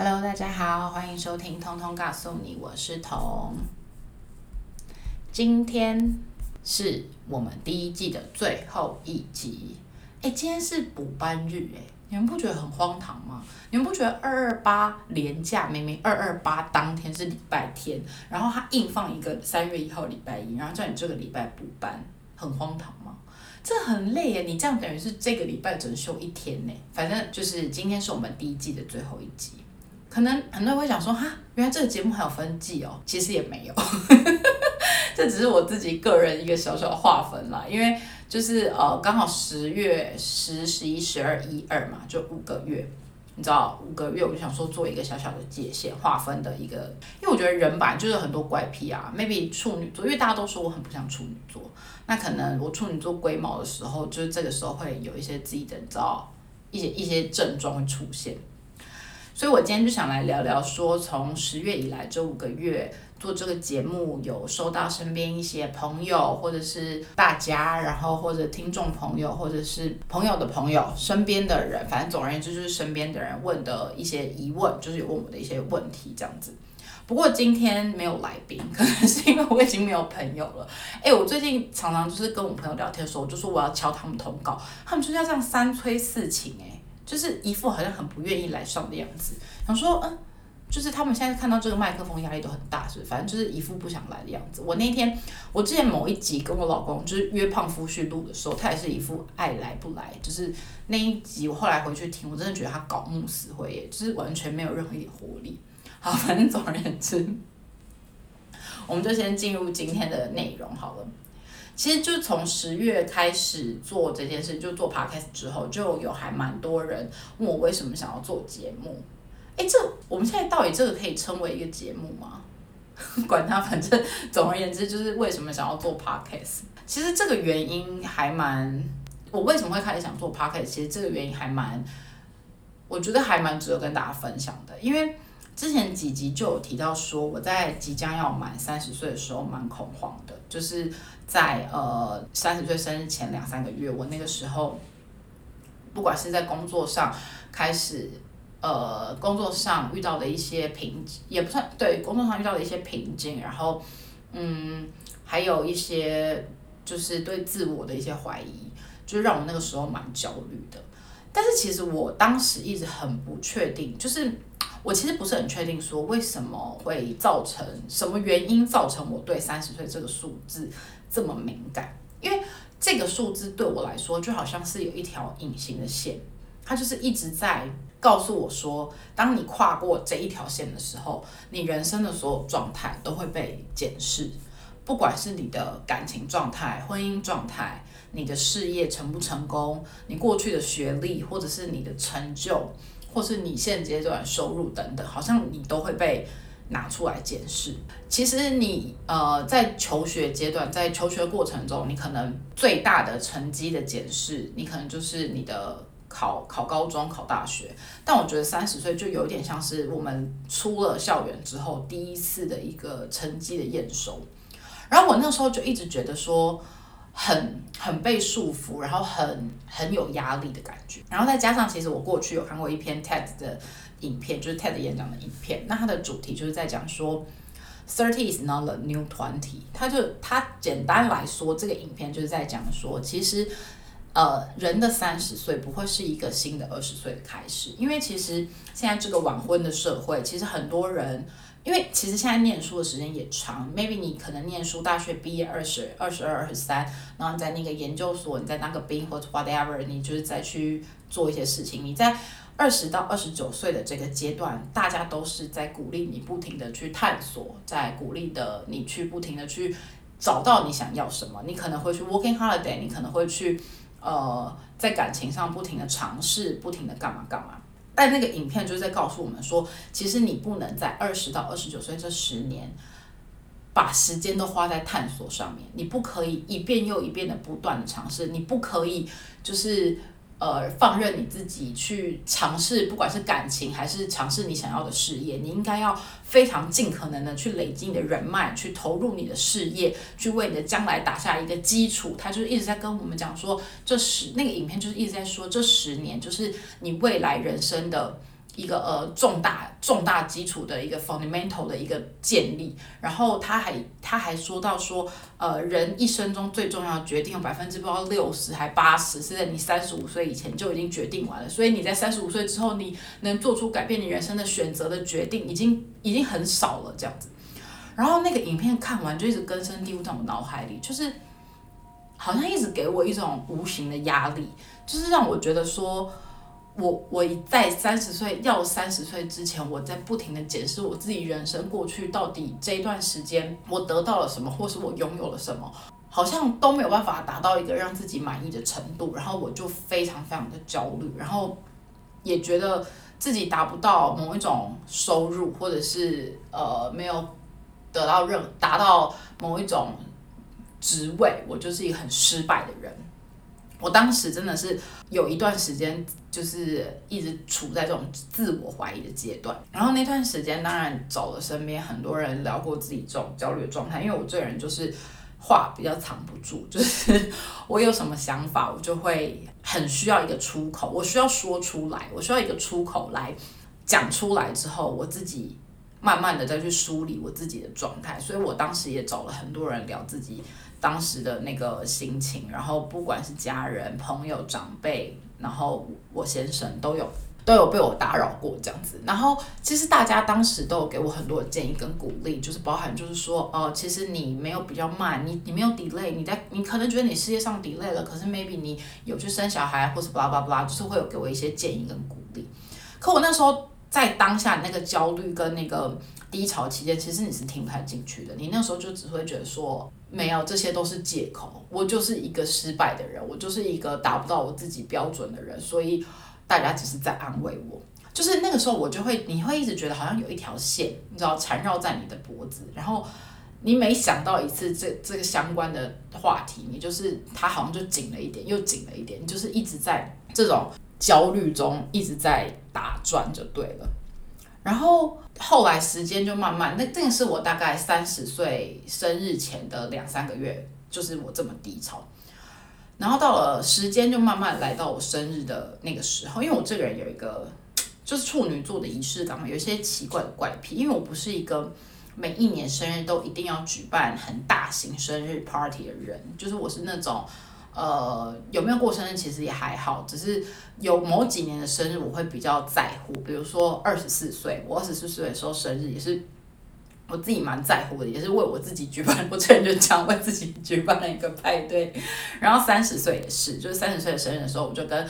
Hello，大家好，欢迎收听《通通告诉你》，我是彤。今天是我们第一季的最后一集。哎，今天是补班日，哎，你们不觉得很荒唐吗？你们不觉得二二八连假明明二二八当天是礼拜天，然后他硬放一个三月一号礼拜一，然后叫你这个礼拜补班，很荒唐吗？这很累耶，你这样等于是这个礼拜只能休一天呢。反正就是今天是我们第一季的最后一集，可能很多人会想说，哈，原来这个节目还有分季哦，其实也没有，这只是我自己个人一个小小的划分啦，因为就是呃刚好十月十、十一、十二、一二嘛，就五个月。你知道五个月，我就想说做一个小小的界限划分的一个，因为我觉得人吧就是很多怪癖啊，maybe 处女座，因为大家都说我很不像处女座，那可能我处女座龟毛的时候，就是这个时候会有一些自己的，你知道一些一些症状会出现，所以我今天就想来聊聊说，从十月以来这五个月。做这个节目有收到身边一些朋友，或者是大家，然后或者听众朋友，或者是朋友的朋友，身边的人，反正总而言之就是身边的人问的一些疑问，就是有问我的一些问题这样子。不过今天没有来宾，可能是因为我已经没有朋友了。哎，我最近常常就是跟我朋友聊天的时候，我就说我要敲他们通告，他们就是要这样三催四请，哎，就是一副好像很不愿意来上的样子，想说嗯。就是他们现在看到这个麦克风压力都很大，是反正就是一副不想来的样子。我那天，我之前某一集跟我老公就是约胖夫婿录的时候，他也是一副爱来不来。就是那一集我后来回去听，我真的觉得他搞木死灰耶，就是完全没有任何一点活力。好，反正总而言之，我们就先进入今天的内容好了。其实就从十月开始做这件事，就做 podcast 之后，就有还蛮多人问我为什么想要做节目。哎，这我们现在到底这个可以称为一个节目吗？管他，反正总而言之，就是为什么想要做 podcast。其实这个原因还蛮，我为什么会开始想做 podcast？其实这个原因还蛮，我觉得还蛮值得跟大家分享的。因为之前几集就有提到说，我在即将要满三十岁的时候蛮恐慌的，就是在呃三十岁生日前两三个月，我那个时候不管是在工作上开始。呃，工作上遇到的一些瓶颈，也不算对工作上遇到的一些瓶颈，然后，嗯，还有一些就是对自我的一些怀疑，就让我那个时候蛮焦虑的。但是其实我当时一直很不确定，就是我其实不是很确定说为什么会造成什么原因造成我对三十岁这个数字这么敏感，因为这个数字对我来说就好像是有一条隐形的线，它就是一直在。告诉我说，当你跨过这一条线的时候，你人生的所有状态都会被检视，不管是你的感情状态、婚姻状态、你的事业成不成功、你过去的学历，或者是你的成就，或是你现阶段收入等等，好像你都会被拿出来检视。其实你呃在求学阶段，在求学过程中，你可能最大的成绩的检视，你可能就是你的。考考高中、考大学，但我觉得三十岁就有点像是我们出了校园之后第一次的一个成绩的验收。然后我那时候就一直觉得说，很很被束缚，然后很很有压力的感觉。然后再加上，其实我过去有看过一篇 TED 的影片，就是 TED 演讲的影片。那它的主题就是在讲说，thirty is not the new twenty。它就它简单来说，这个影片就是在讲说，其实。呃，人的三十岁不会是一个新的二十岁的开始，因为其实现在这个晚婚的社会，其实很多人，因为其实现在念书的时间也长，maybe 你可能念书，大学毕业二十二、十二、二十三，然后在那个研究所，你在那个兵或者 whatever，你就是再去做一些事情。你在二十到二十九岁的这个阶段，大家都是在鼓励你不停的去探索，在鼓励的你去不停的去找到你想要什么。你可能会去 working holiday，你可能会去。呃，在感情上不停的尝试，不停的干嘛干嘛，但那个影片就是在告诉我们说，其实你不能在二十到二十九岁这十年，把时间都花在探索上面，你不可以一遍又一遍的不断的尝试，你不可以就是。呃，放任你自己去尝试，不管是感情还是尝试你想要的事业，你应该要非常尽可能的去累积你的人脉，去投入你的事业，去为你的将来打下一个基础。他就是一直在跟我们讲说，这十那个影片就是一直在说，这十年就是你未来人生的一个呃重大重大基础的一个 fundamental 的一个建立。然后他还他还说到说，呃，人一生中最重要的决定有百分之不知道六十还八十是在你三十五岁以前就已经决定完了，所以你在三十五岁之后，你能做出改变你人生的选择的决定，已经已经很少了这样子。然后那个影片看完就一直根深蒂固在我脑海里，就是好像一直给我一种无形的压力，就是让我觉得说，我我在三十岁要三十岁之前，我在不停的检视我自己人生过去到底这一段时间我得到了什么，或是我拥有了什么，好像都没有办法达到一个让自己满意的程度，然后我就非常非常的焦虑，然后也觉得自己达不到某一种收入，或者是呃没有。得到任达到某一种职位，我就是一个很失败的人。我当时真的是有一段时间，就是一直处在这种自我怀疑的阶段。然后那段时间，当然找了身边很多人聊过自己这种焦虑的状态。因为我这人就是话比较藏不住，就是我有什么想法，我就会很需要一个出口，我需要说出来，我需要一个出口来讲出来之后，我自己。慢慢的再去梳理我自己的状态，所以我当时也找了很多人聊自己当时的那个心情，然后不管是家人、朋友、长辈，然后我先生都有都有被我打扰过这样子，然后其实大家当时都有给我很多的建议跟鼓励，就是包含就是说，哦，其实你没有比较慢，你你没有 delay，你在你可能觉得你事业上 delay 了，可是 maybe 你有去生小孩或是 blah blah blah，就是会有给我一些建议跟鼓励，可我那时候。在当下那个焦虑跟那个低潮期间，其实你是听不太进去的。你那时候就只会觉得说，没有，这些都是借口。我就是一个失败的人，我就是一个达不到我自己标准的人，所以大家只是在安慰我。就是那个时候，我就会，你会一直觉得好像有一条线，你知道缠绕在你的脖子，然后你每想到一次这这个相关的话题，你就是它好像就紧了一点，又紧了一点，你就是一直在这种。焦虑中一直在打转就对了，然后后来时间就慢慢，那那个是我大概三十岁生日前的两三个月，就是我这么低潮，然后到了时间就慢慢来到我生日的那个时候，因为我这个人有一个就是处女座的仪式感嘛，有一些奇怪的怪癖，因为我不是一个每一年生日都一定要举办很大型生日 party 的人，就是我是那种。呃，有没有过生日其实也还好，只是有某几年的生日我会比较在乎，比如说二十四岁，我二十四岁的时候生日也是我自己蛮在乎的，也是为我自己举办，我这人就这样为自己举办了一个派对。然后三十岁也是，就是三十岁的生日的时候，我就跟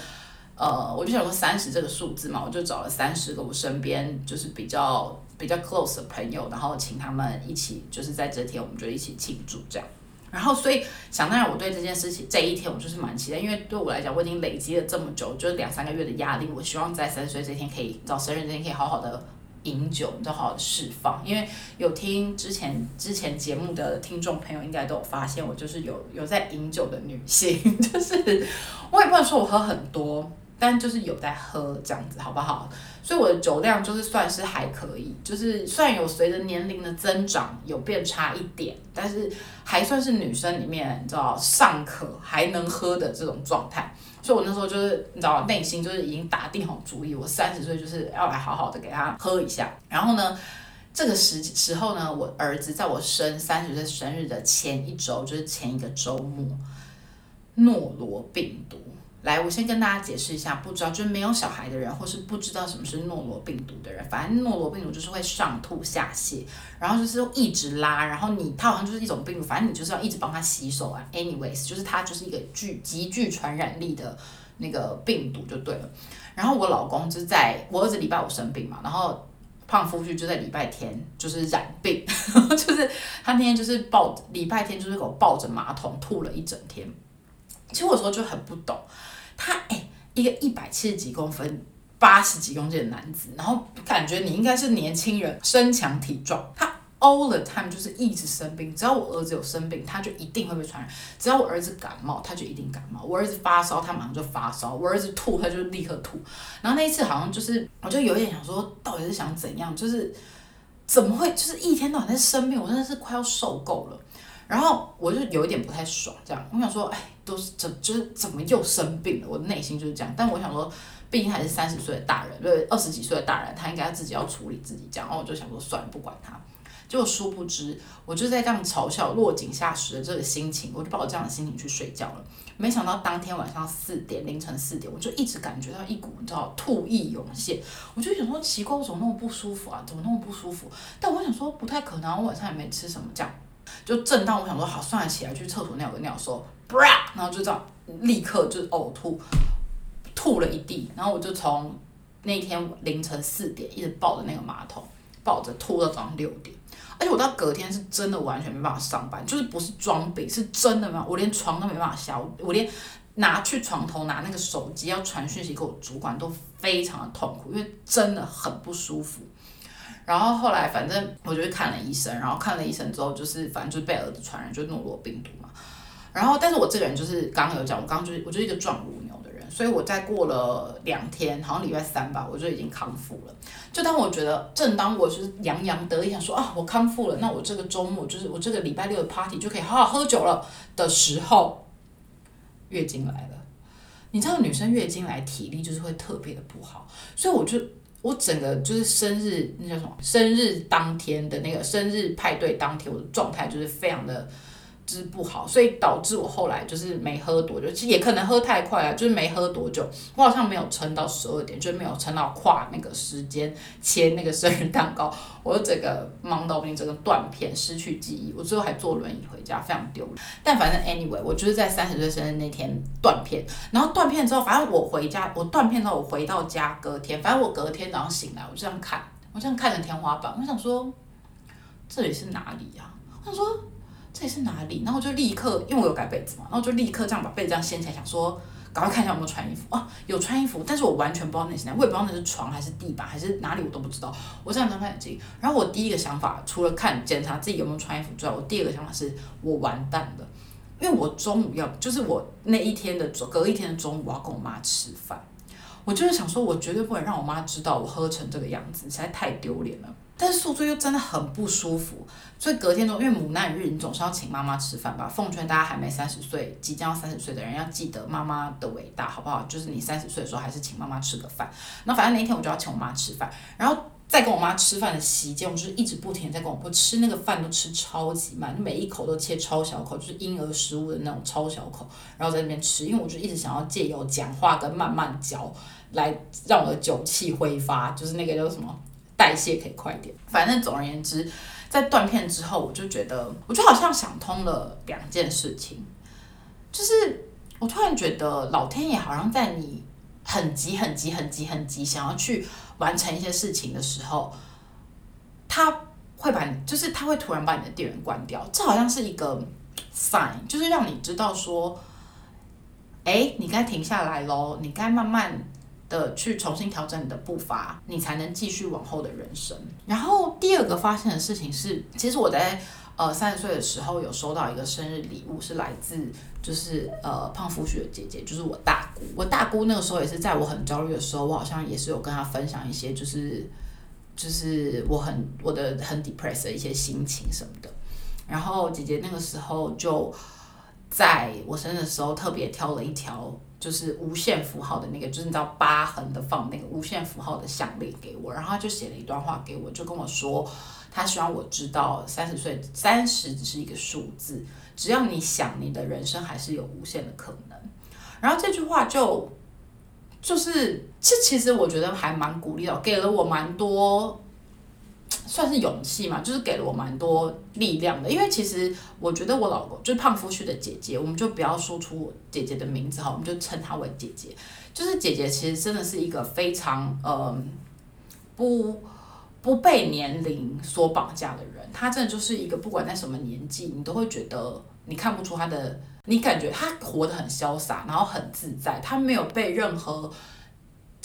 呃，我就想说三十这个数字嘛，我就找了三十个我身边就是比较比较 close 的朋友，然后请他们一起，就是在这天我们就一起庆祝这样。然后，所以想当然，我对这件事情这一天，我就是蛮期待，因为对我来讲，我已经累积了这么久，就是两三个月的压力。我希望在三十岁这天可以，到生日这天可以好好的饮酒，你知道，好好的释放。因为有听之前之前节目的听众朋友，应该都有发现，我就是有有在饮酒的女性，就是我也不能说我喝很多。但就是有在喝这样子，好不好？所以我的酒量就是算是还可以，就是虽然有随着年龄的增长有变差一点，但是还算是女生里面你知道尚可还能喝的这种状态。所以我那时候就是你知道内心就是已经打定好主意，我三十岁就是要来好好的给他喝一下。然后呢，这个时时候呢，我儿子在我生三十岁生日的前一周，就是前一个周末，诺罗病毒。来，我先跟大家解释一下，不知道就是没有小孩的人，或是不知道什么是诺罗病毒的人，反正诺罗病毒就是会上吐下泻，然后就是一直拉，然后你它好像就是一种病毒，反正你就是要一直帮他洗手啊。Anyways，就是它就是一个具极具传染力的那个病毒就对了。然后我老公就在我儿子礼拜五生病嘛，然后胖夫婿就在礼拜天就是染病，就是他那天就是抱礼拜天就是给我抱着马桶吐了一整天。其实我说就很不懂。他哎，一个一百七十几公分、八十几公斤的男子，然后感觉你应该是年轻人，身强体壮。他 all the time 就是一直生病，只要我儿子有生病，他就一定会被传染；只要我儿子感冒，他就一定感冒。我儿子发烧，他马上就发烧；我儿子吐，他就立刻吐。然后那一次好像就是，我就有点想说，到底是想怎样？就是怎么会，就是一天到晚在生病，我真的是快要受够了。然后我就有一点不太爽，这样我想说，哎，都是怎就是怎么又生病了？我的内心就是这样。但我想说，毕竟还是三十岁的大人，对二十几岁的大人，他应该自己要处理自己这样。然后我就想说，算了，不管他。结果殊不知，我就在这样嘲笑落井下石的这个心情，我就抱着这样的心情去睡觉了。没想到当天晚上四点，凌晨四点，我就一直感觉到一股你知道吐意涌现。我就想说奇怪，我怎么那么不舒服啊？怎么那么不舒服？但我想说不太可能，我晚上也没吃什么，这样。就正当我想说好，算了，起来去厕所尿个尿，说，然后就这样立刻就呕吐，吐了一地。然后我就从那天凌晨四点一直抱着那个马桶，抱着吐到早上六点。而且我到隔天是真的完全没办法上班，就是不是装病，是真的没有，我连床都没办法下，我连拿去床头拿那个手机要传讯息给我主管都非常的痛苦，因为真的很不舒服。然后后来反正我就去看了医生，然后看了医生之后就是反正就是被儿子传染，就是诺罗病毒嘛。然后但是我这个人就是刚刚有讲，我刚刚就是我就是一个壮如牛的人，所以我在过了两天，好像礼拜三吧，我就已经康复了。就当我觉得，正当我就是洋洋得意想说啊，我康复了，那我这个周末就是我这个礼拜六的 party 就可以好好喝酒了的时候，月经来了。你知道女生月经来体力就是会特别的不好，所以我就。我整个就是生日，那叫什么？生日当天的那个生日派对当天，我的状态就是非常的。之不好，所以导致我后来就是没喝多久，其实也可能喝太快了，就是没喝多久，我好像没有撑到十二点，就没有撑到跨那个时间切那个生日蛋糕，我整个忙到我整个断片，失去记忆，我最后还坐轮椅回家，非常丢脸。但反正 anyway，我就是在三十岁生日那天断片，然后断片之后，反正我回家，我断片之后我回到家，隔天，反正我隔天早上醒来，我就这样看，我这样看着天花板，我想说这里是哪里呀？我想说。这里是哪里？然后我就立刻，因为我有盖被子嘛，然后就立刻这样把被子这样掀起来，想说赶快看一下有没有穿衣服啊，有穿衣服，但是我完全不知道那是哪，我也不知道那是床还是地板还是哪里，我都不知道。我这样睁开眼睛，然后我第一个想法除了看检查自己有没有穿衣服之外，我第二个想法是我完蛋了，因为我中午要，就是我那一天的隔一天的中午我要跟我妈吃饭，我就是想说，我绝对不能让我妈知道我喝成这个样子，实在太丢脸了。但是宿醉又真的很不舒服，所以隔天中因为母难日，你总是要请妈妈吃饭吧。奉劝大家还没三十岁、即将要三十岁的人，要记得妈妈的伟大，好不好？就是你三十岁的时候，还是请妈妈吃个饭。那反正那一天我就要请我妈吃饭，然后在跟我妈吃饭的期间，我就是一直不停在跟我婆吃那个饭，都吃超级慢，每一口都切超小口，就是婴儿食物的那种超小口，然后在那边吃，因为我就一直想要借由讲话跟慢慢嚼，来让我的酒气挥发，就是那个叫什么？代谢可以快一点，反正总而言之，在断片之后，我就觉得，我就好像想通了两件事情，就是我突然觉得老天爷好像在你很急、很急、很急、很急想要去完成一些事情的时候，他会把你，就是他会突然把你的电源关掉，这好像是一个 sign，就是让你知道说，哎，你该停下来喽，你该慢慢。的去重新调整你的步伐，你才能继续往后的人生。然后第二个发现的事情是，其实我在呃三十岁的时候有收到一个生日礼物，是来自就是呃胖夫婿的姐姐，就是我大姑。我大姑那个时候也是在我很焦虑的时候，我好像也是有跟她分享一些，就是就是我很我的很 depressed 的一些心情什么的。然后姐姐那个时候就在我生日的时候特别挑了一条。就是无限符号的那个，就是你知道疤痕的放那个无限符号的项链给我，然后他就写了一段话给我，就跟我说，他希望我知道三十岁三十只是一个数字，只要你想，你的人生还是有无限的可能。然后这句话就就是这其实我觉得还蛮鼓励的，给了我蛮多。算是勇气嘛，就是给了我蛮多力量的。因为其实我觉得我老公就是胖夫婿的姐姐，我们就不要说出姐姐的名字哈，我们就称她为姐姐。就是姐姐其实真的是一个非常呃不不被年龄所绑架的人。她真的就是一个不管在什么年纪，你都会觉得你看不出她的，你感觉她活得很潇洒，然后很自在，她没有被任何。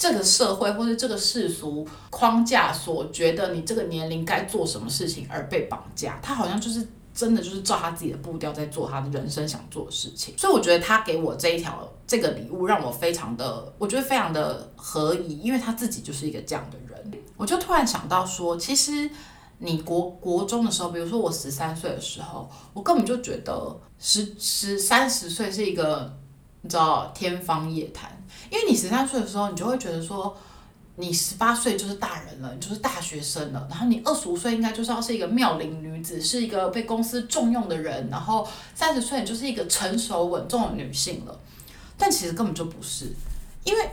这个社会或者这个世俗框架所觉得你这个年龄该做什么事情而被绑架，他好像就是真的就是照他自己的步调在做他的人生想做的事情。所以我觉得他给我这一条这个礼物让我非常的，我觉得非常的合宜，因为他自己就是一个这样的人。我就突然想到说，其实你国国中的时候，比如说我十三岁的时候，我根本就觉得十十三十岁是一个。你知道天方夜谭，因为你十三岁的时候，你就会觉得说，你十八岁就是大人了，你就是大学生了，然后你二十五岁应该就是要是一个妙龄女子，是一个被公司重用的人，然后三十岁你就是一个成熟稳重的女性了，但其实根本就不是，因为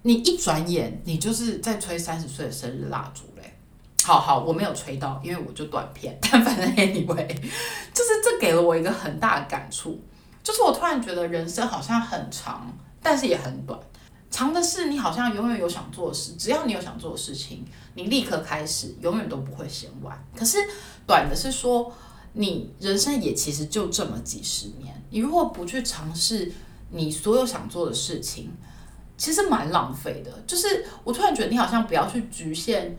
你一转眼，你就是在吹三十岁的生日蜡烛嘞。好好，我没有吹到，因为我就短片，但反正 anyway，就是这给了我一个很大的感触。就是我突然觉得人生好像很长，但是也很短。长的是你好像永远有想做的事，只要你有想做的事情，你立刻开始，永远都不会嫌晚。可是短的是说，你人生也其实就这么几十年，你如果不去尝试你所有想做的事情，其实蛮浪费的。就是我突然觉得你好像不要去局限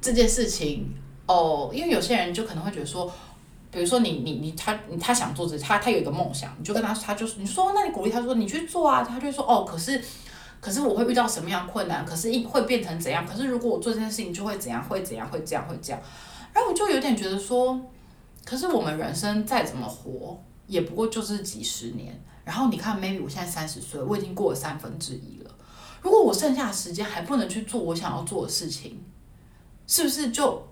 这件事情哦，因为有些人就可能会觉得说。比如说你你你他他想做这他他有一个梦想，你就跟他他就是你说那你鼓励他说你去做啊，他就说哦可是可是我会遇到什么样困难，可是一会变成怎样，可是如果我做这件事情就会怎样会怎样会这样会这样，然后我就有点觉得说，可是我们人生再怎么活也不过就是几十年，然后你看 maybe 我现在三十岁，我已经过了三分之一了，如果我剩下的时间还不能去做我想要做的事情，是不是就？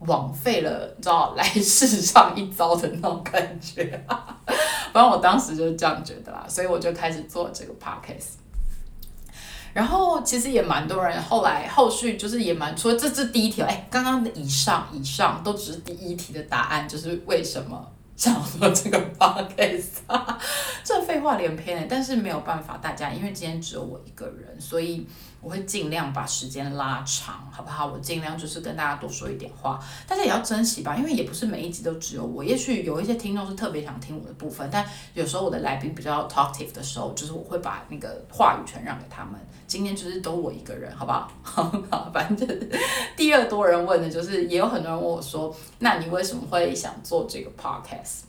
枉费了，你知道来世上一遭的那种感觉，反正我当时就是这样觉得啦，所以我就开始做这个 podcast。然后其实也蛮多人后来后续就是也蛮，除了这这第一题，哎，刚刚的以上以上都只是第一题的答案，就是为什么想做这个 podcast，话连篇但是没有办法，大家因为今天只有我一个人，所以。我会尽量把时间拉长，好不好？我尽量就是跟大家多说一点话，大家也要珍惜吧，因为也不是每一集都只有我。也许有一些听众是特别想听我的部分，但有时候我的来宾比较 talkative 的时候，就是我会把那个话语权让给他们。今天就是都我一个人，好不好？好，反正第二多人问的就是，也有很多人问我说，那你为什么会想做这个 podcast？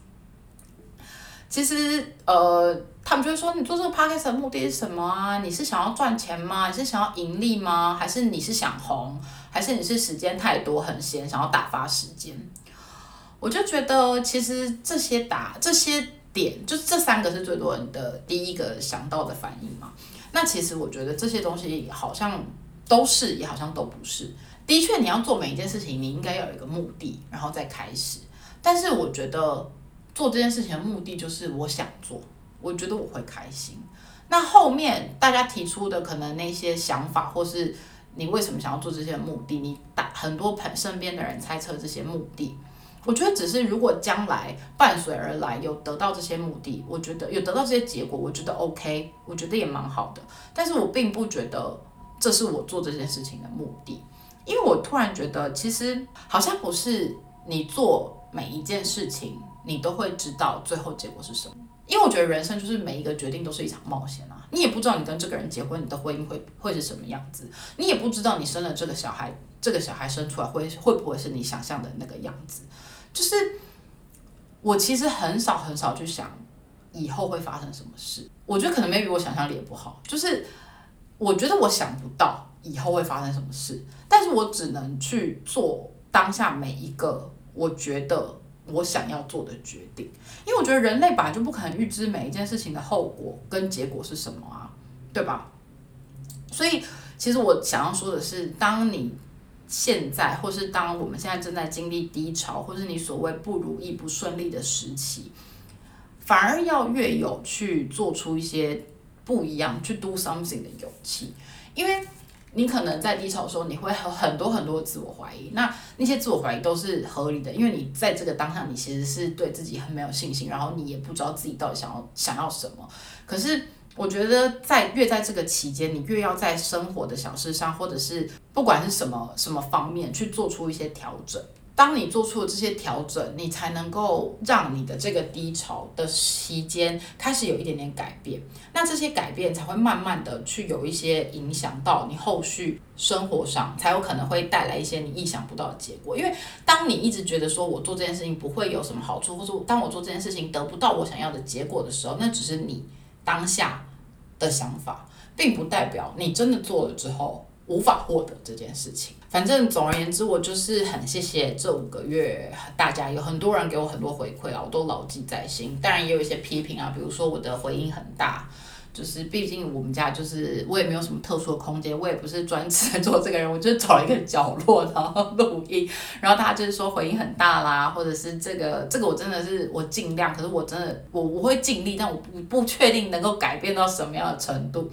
其实，呃，他们就会说，你做这个 podcast 的目的是什么啊？你是想要赚钱吗？你是想要盈利吗？还是你是想红？还是你是时间太多很闲，想要打发时间？我就觉得，其实这些打这些点，就这三个是最多人的第一个想到的反应嘛。那其实我觉得这些东西好像都是，也好像都不是。的确，你要做每一件事情，你应该要有一个目的，然后再开始。但是我觉得。做这件事情的目的就是我想做，我觉得我会开心。那后面大家提出的可能那些想法，或是你为什么想要做这些目的，你大很多朋身边的人猜测这些目的，我觉得只是如果将来伴随而来有得到这些目的，我觉得有得到这些结果，我觉得 OK，我觉得也蛮好的。但是我并不觉得这是我做这件事情的目的，因为我突然觉得其实好像不是你做每一件事情。你都会知道最后结果是什么，因为我觉得人生就是每一个决定都是一场冒险啊！你也不知道你跟这个人结婚，你的婚姻会会是什么样子，你也不知道你生了这个小孩，这个小孩生出来会会不会是你想象的那个样子。就是我其实很少很少去想以后会发生什么事，我觉得可能没比我想象力也不好，就是我觉得我想不到以后会发生什么事，但是我只能去做当下每一个我觉得。我想要做的决定，因为我觉得人类本来就不可能预知每一件事情的后果跟结果是什么啊，对吧？所以，其实我想要说的是，当你现在，或是当我们现在正在经历低潮，或是你所谓不如意、不顺利的时期，反而要越有去做出一些不一样、去 do something 的勇气，因为。你可能在低潮的时候，你会有很多很多自我怀疑，那那些自我怀疑都是合理的，因为你在这个当下，你其实是对自己很没有信心，然后你也不知道自己到底想要想要什么。可是我觉得，在越在这个期间，你越要在生活的小事上，或者是不管是什么什么方面，去做出一些调整。当你做出了这些调整，你才能够让你的这个低潮的期间开始有一点点改变。那这些改变才会慢慢的去有一些影响到你后续生活上，才有可能会带来一些你意想不到的结果。因为当你一直觉得说我做这件事情不会有什么好处，或者当我做这件事情得不到我想要的结果的时候，那只是你当下的想法，并不代表你真的做了之后无法获得这件事情。反正总而言之，我就是很谢谢这五个月大家有很多人给我很多回馈啊，我都牢记在心。当然也有一些批评啊，比如说我的回音很大，就是毕竟我们家就是我也没有什么特殊的空间，我也不是专职做这个人，我就找一个角落然后录音，然后大家就是说回音很大啦，或者是这个这个我真的是我尽量，可是我真的我我会尽力，但我不不确定能够改变到什么样的程度，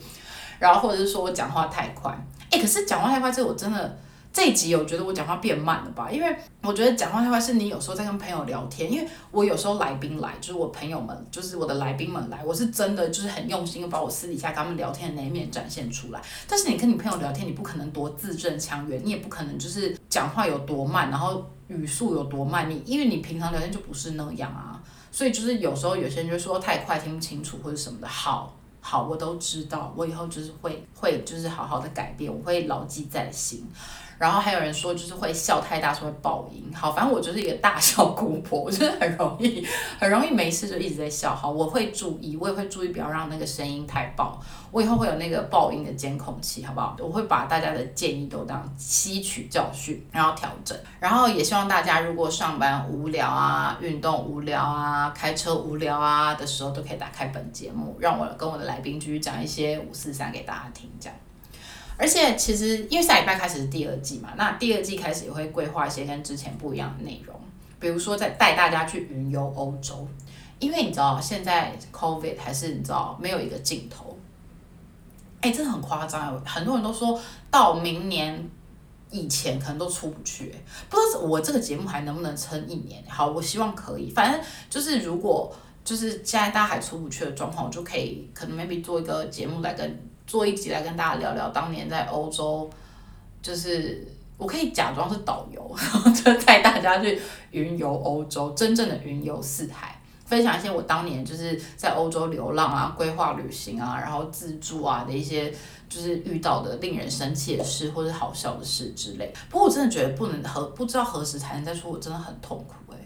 然后或者是说我讲话太快，哎，可是讲话太快这我真的。这一集我觉得我讲话变慢了吧，因为我觉得讲话太快是你有时候在跟朋友聊天，因为我有时候来宾来，就是我朋友们，就是我的来宾们来，我是真的就是很用心把我私底下跟他们聊天的那一面展现出来。但是你跟你朋友聊天，你不可能多字正腔圆，你也不可能就是讲话有多慢，然后语速有多慢，你因为你平常聊天就不是那样啊，所以就是有时候有些人就说太快听不清楚或者什么的。好，好，我都知道，我以后就是会会就是好好的改变，我会牢记在心。然后还有人说，就是会笑太大，说会爆音。好，反正我就是一个大笑姑婆，我就是很容易，很容易没事就一直在笑。好，我会注意，我也会注意，不要让那个声音太爆。我以后会有那个爆音的监控器，好不好？我会把大家的建议都当吸取教训，然后调整。然后也希望大家如果上班无聊啊、运动无聊啊、开车无聊啊的时候，都可以打开本节目，让我跟我的来宾继续讲一些五四三给大家听，这样。而且其实，因为下礼拜开始是第二季嘛，那第二季开始也会规划一些跟之前不一样的内容，比如说在带大家去云游欧洲，因为你知道现在 COVID 还是你知道没有一个尽头，哎，真的很夸张，很多人都说到明年以前可能都出不去，不知道我这个节目还能不能撑一年？好，我希望可以，反正就是如果就是现在大家还出不去的状况，我就可以可能 maybe 做一个节目来跟。做一集来跟大家聊聊当年在欧洲，就是我可以假装是导游，然后就带大家去云游欧洲，真正的云游四海，分享一些我当年就是在欧洲流浪啊、规划旅行啊、然后自助啊的一些就是遇到的令人生气的事或者好笑的事之类。不过我真的觉得不能何不知道何时才能再说，我真的很痛苦诶。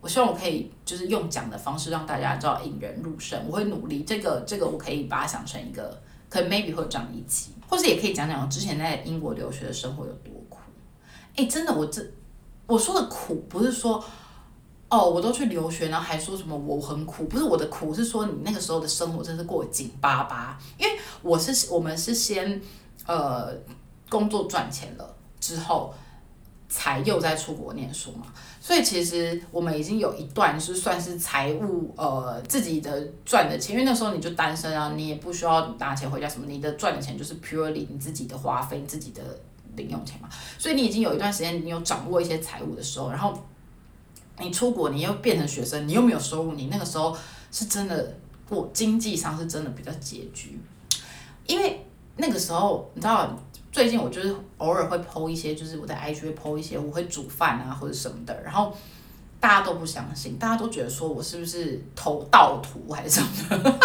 我希望我可以就是用讲的方式让大家知道引人入胜，我会努力。这个这个我可以把它想成一个。可能 maybe 会这样一集，或者也可以讲讲我之前在英国留学的生活有多苦。哎，真的，我这我说的苦不是说哦，我都去留学，然后还说什么我很苦，不是我的苦是说你那个时候的生活真是过紧巴巴。因为我是我们是先呃工作赚钱了之后。才又在出国念书嘛，所以其实我们已经有一段是算是财务呃自己的赚的钱，因为那时候你就单身啊，你也不需要拿钱回家什么，你的赚的钱就是 purely 你自己的花费、你自己的零用钱嘛，所以你已经有一段时间你有掌握一些财务的时候，然后你出国你又变成学生，你又没有收入，你那个时候是真的过经济上是真的比较拮据，因为那个时候你知道。最近我就是偶尔会剖一些，就是我在 IG 会剖一些，我会煮饭啊或者什么的，然后大家都不相信，大家都觉得说我是不是偷盗图还是什么的，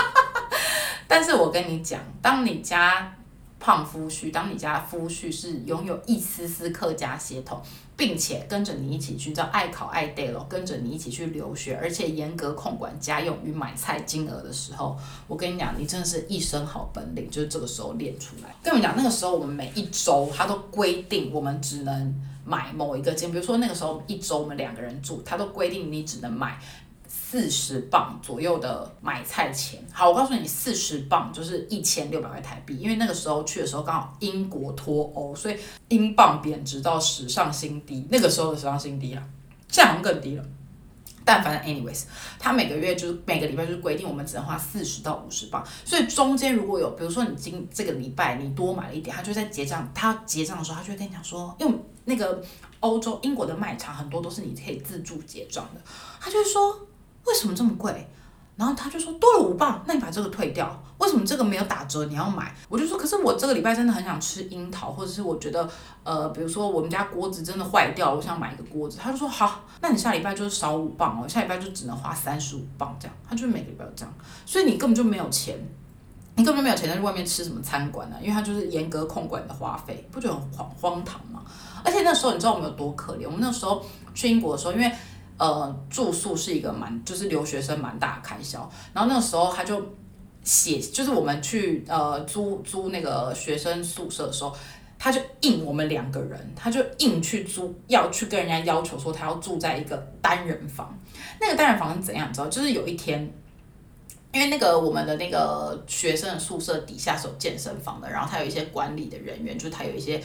但是我跟你讲，当你家。胖夫婿，当你家夫婿是拥有一丝丝客家血统，并且跟着你一起去，叫爱考爱 day 咯，跟着你一起去留学，而且严格控管家用与买菜金额的时候，我跟你讲，你真的是一身好本领，就是这个时候练出来。跟你讲，那个时候我们每一周他都规定我们只能买某一个件，比如说那个时候一周我们两个人住，他都规定你只能买。四十磅左右的买菜钱，好，我告诉你，四十磅就是一千六百块台币。因为那个时候去的时候刚好英国脱欧，所以英镑贬值到史上新低。那个时候的史上新低啊，现在好像更低了。但反正 anyways，他每个月就是每个礼拜就是规定我们只能花四十到五十磅。所以中间如果有，比如说你今这个礼拜你多买了一点，他就在结账，他结账的时候他就会跟你讲说，因为那个欧洲英国的卖场很多都是你可以自助结账的，他就会说。为什么这么贵？然后他就说多了五磅，那你把这个退掉。为什么这个没有打折？你要买？我就说，可是我这个礼拜真的很想吃樱桃，或者是我觉得，呃，比如说我们家锅子真的坏掉，我想买一个锅子。他就说好，那你下礼拜就是少五磅哦，下礼拜就只能花三十五磅这样。他就每个礼拜都这样，所以你根本就没有钱，你根本就没有钱在外面吃什么餐馆呢？因为他就是严格控管你的花费，不觉得很荒荒唐吗？而且那时候你知道我们有多可怜？我们那时候去英国的时候，因为呃，住宿是一个蛮，就是留学生蛮大的开销。然后那个时候他就写，就是我们去呃租租那个学生宿舍的时候，他就硬我们两个人，他就硬去租，要去跟人家要求说他要住在一个单人房。那个单人房是怎样？你知道，就是有一天。因为那个我们的那个学生的宿舍底下是有健身房的，然后他有一些管理的人员，就是他有一些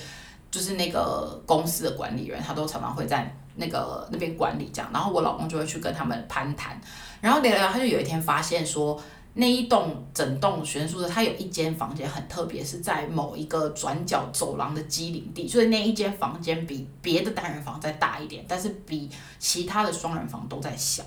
就是那个公司的管理员，他都常常会在那个那边管理这样。然后我老公就会去跟他们攀谈，然后聊聊，他就有一天发现说，那一栋整栋学生宿舍，他有一间房间很特别，是在某一个转角走廊的机灵地，所以那一间房间比别的单人房再大一点，但是比其他的双人房都在小。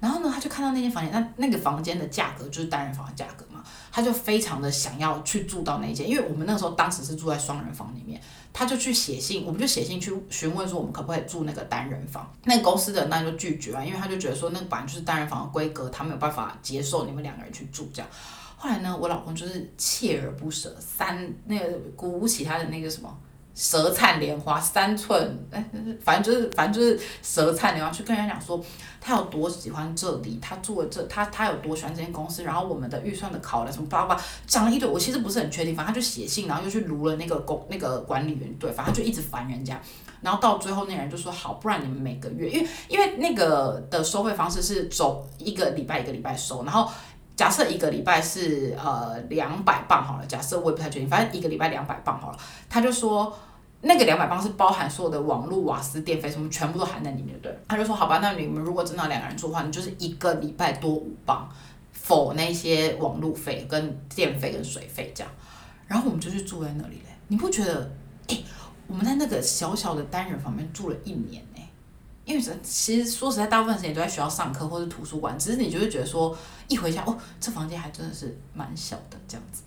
然后呢，他就看到那间房间，那那个房间的价格就是单人房的价格嘛，他就非常的想要去住到那间，因为我们那时候当时是住在双人房里面，他就去写信，我们就写信去询问说我们可不可以住那个单人房，那公司的人那就拒绝了，因为他就觉得说那个本来就是单人房的规格，他没有办法接受你们两个人去住这样。后来呢，我老公就是锲而不舍，三那个鼓起他的那个什么。舌灿莲花三寸，哎，反正就是反正就是舌灿莲花，去跟人家讲说他有多喜欢这里，他住了这，他他有多喜欢这间公司，然后我们的预算的考量什么巴拉巴拉，讲了一堆，我其实不是很确定，反正他就写信，然后又去撸了那个公那个管理员，对，反正就一直烦人家，然后到最后那人就说好，不然你们每个月，因为因为那个的收费方式是走一个礼拜一个礼拜收，然后假设一个礼拜是呃两百磅好了，假设我也不太确定，反正一个礼拜两百磅好了，他就说。那个两百磅是包含所有的网络、瓦斯、电费什么，全部都含在里面，对。他就说好吧，那你们如果真的两个人住的话，你就是一个礼拜多五磅，否那些网络费、跟电费、跟水费这样。然后我们就去住在那里嘞。你不觉得？哎，我们在那个小小的单人房面住了一年呢。因为其实说实在，大部分时间都在学校上课或者图书馆，只是你就会觉得说，一回家哦，这房间还真的是蛮小的这样子。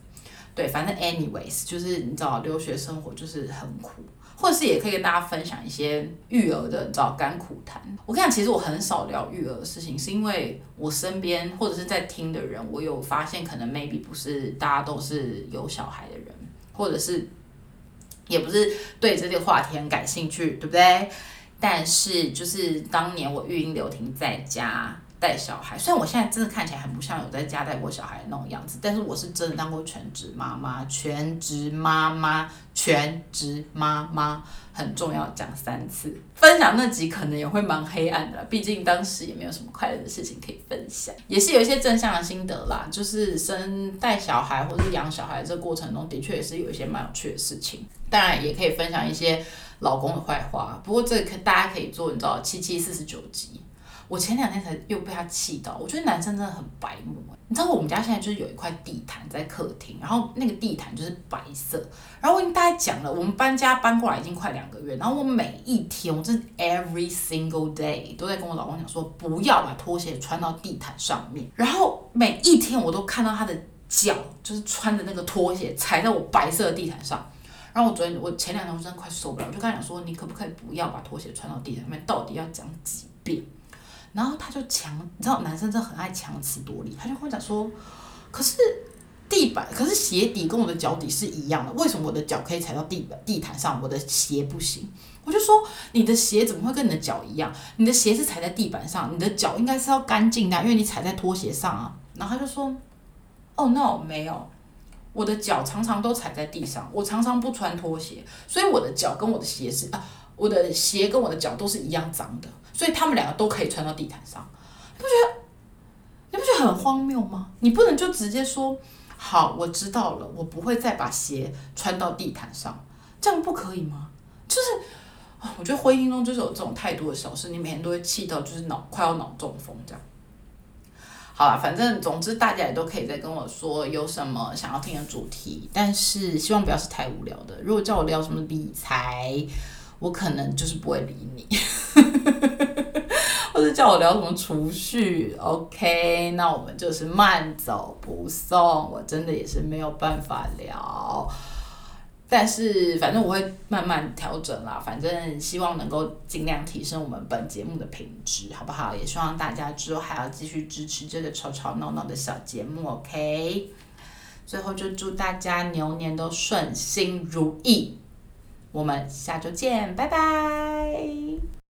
对，反正 anyways，就是你知道留学生活就是很苦，或者是也可以跟大家分享一些育儿的你知道甘苦谈。我跟你讲，其实我很少聊育儿的事情，是因为我身边或者是在听的人，我有发现可能 maybe 不是大家都是有小孩的人，或者是也不是对这个话题很感兴趣，对不对？但是就是当年我育婴留停在家。带小孩，虽然我现在真的看起来很不像有在家带过小孩那种样子，但是我是真的当过全职妈妈，全职妈妈，全职妈妈很重要，讲三次。分享那集可能也会蛮黑暗的，毕竟当时也没有什么快乐的事情可以分享，也是有一些正向的心得啦。就是生带小孩或是养小孩这过程中，的确也是有一些蛮有趣的事情。当然也可以分享一些老公的坏话，不过这可大家可以做，你知道七七四十九集。我前两天才又被他气到，我觉得男生真的很白目。你知道我们家现在就是有一块地毯在客厅，然后那个地毯就是白色。然后我跟大家讲了，我们搬家搬过来已经快两个月，然后我每一天，我真的 every single day 都在跟我老公讲说，不要把拖鞋穿到地毯上面。然后每一天我都看到他的脚，就是穿着那个拖鞋踩在我白色的地毯上。然后我昨天，我前两天我真的快受不了，我就跟他讲说，你可不可以不要把拖鞋穿到地毯上面？到底要讲几遍？然后他就强，你知道男生真的很爱强词夺理，他就跟我讲说，可是地板，可是鞋底跟我的脚底是一样的，为什么我的脚可以踩到地板地毯上，我的鞋不行？我就说你的鞋怎么会跟你的脚一样？你的鞋是踩在地板上，你的脚应该是要干净的，因为你踩在拖鞋上啊。然后他就说，哦，no，没有，我的脚常常都踩在地上，我常常不穿拖鞋，所以我的脚跟我的鞋是啊，我的鞋跟我的脚都是一样脏的。所以他们两个都可以穿到地毯上，你不觉得？你不觉得很荒谬吗？你不能就直接说好，我知道了，我不会再把鞋穿到地毯上，这样不可以吗？就是啊，我觉得婚姻中就是有这种太多的小事，你每天都会气到就是脑快要脑中风这样。好了，反正总之大家也都可以再跟我说有什么想要听的主题，但是希望不要是太无聊的。如果叫我聊什么理财，我可能就是不会理你。或者叫我聊什么储蓄，OK？那我们就是慢走不送。我真的也是没有办法聊，但是反正我会慢慢调整啦。反正希望能够尽量提升我们本节目的品质，好不好？也希望大家之后还要继续支持这个吵吵闹闹的小节目，OK？最后就祝大家牛年都顺心如意。我们下周见，拜拜。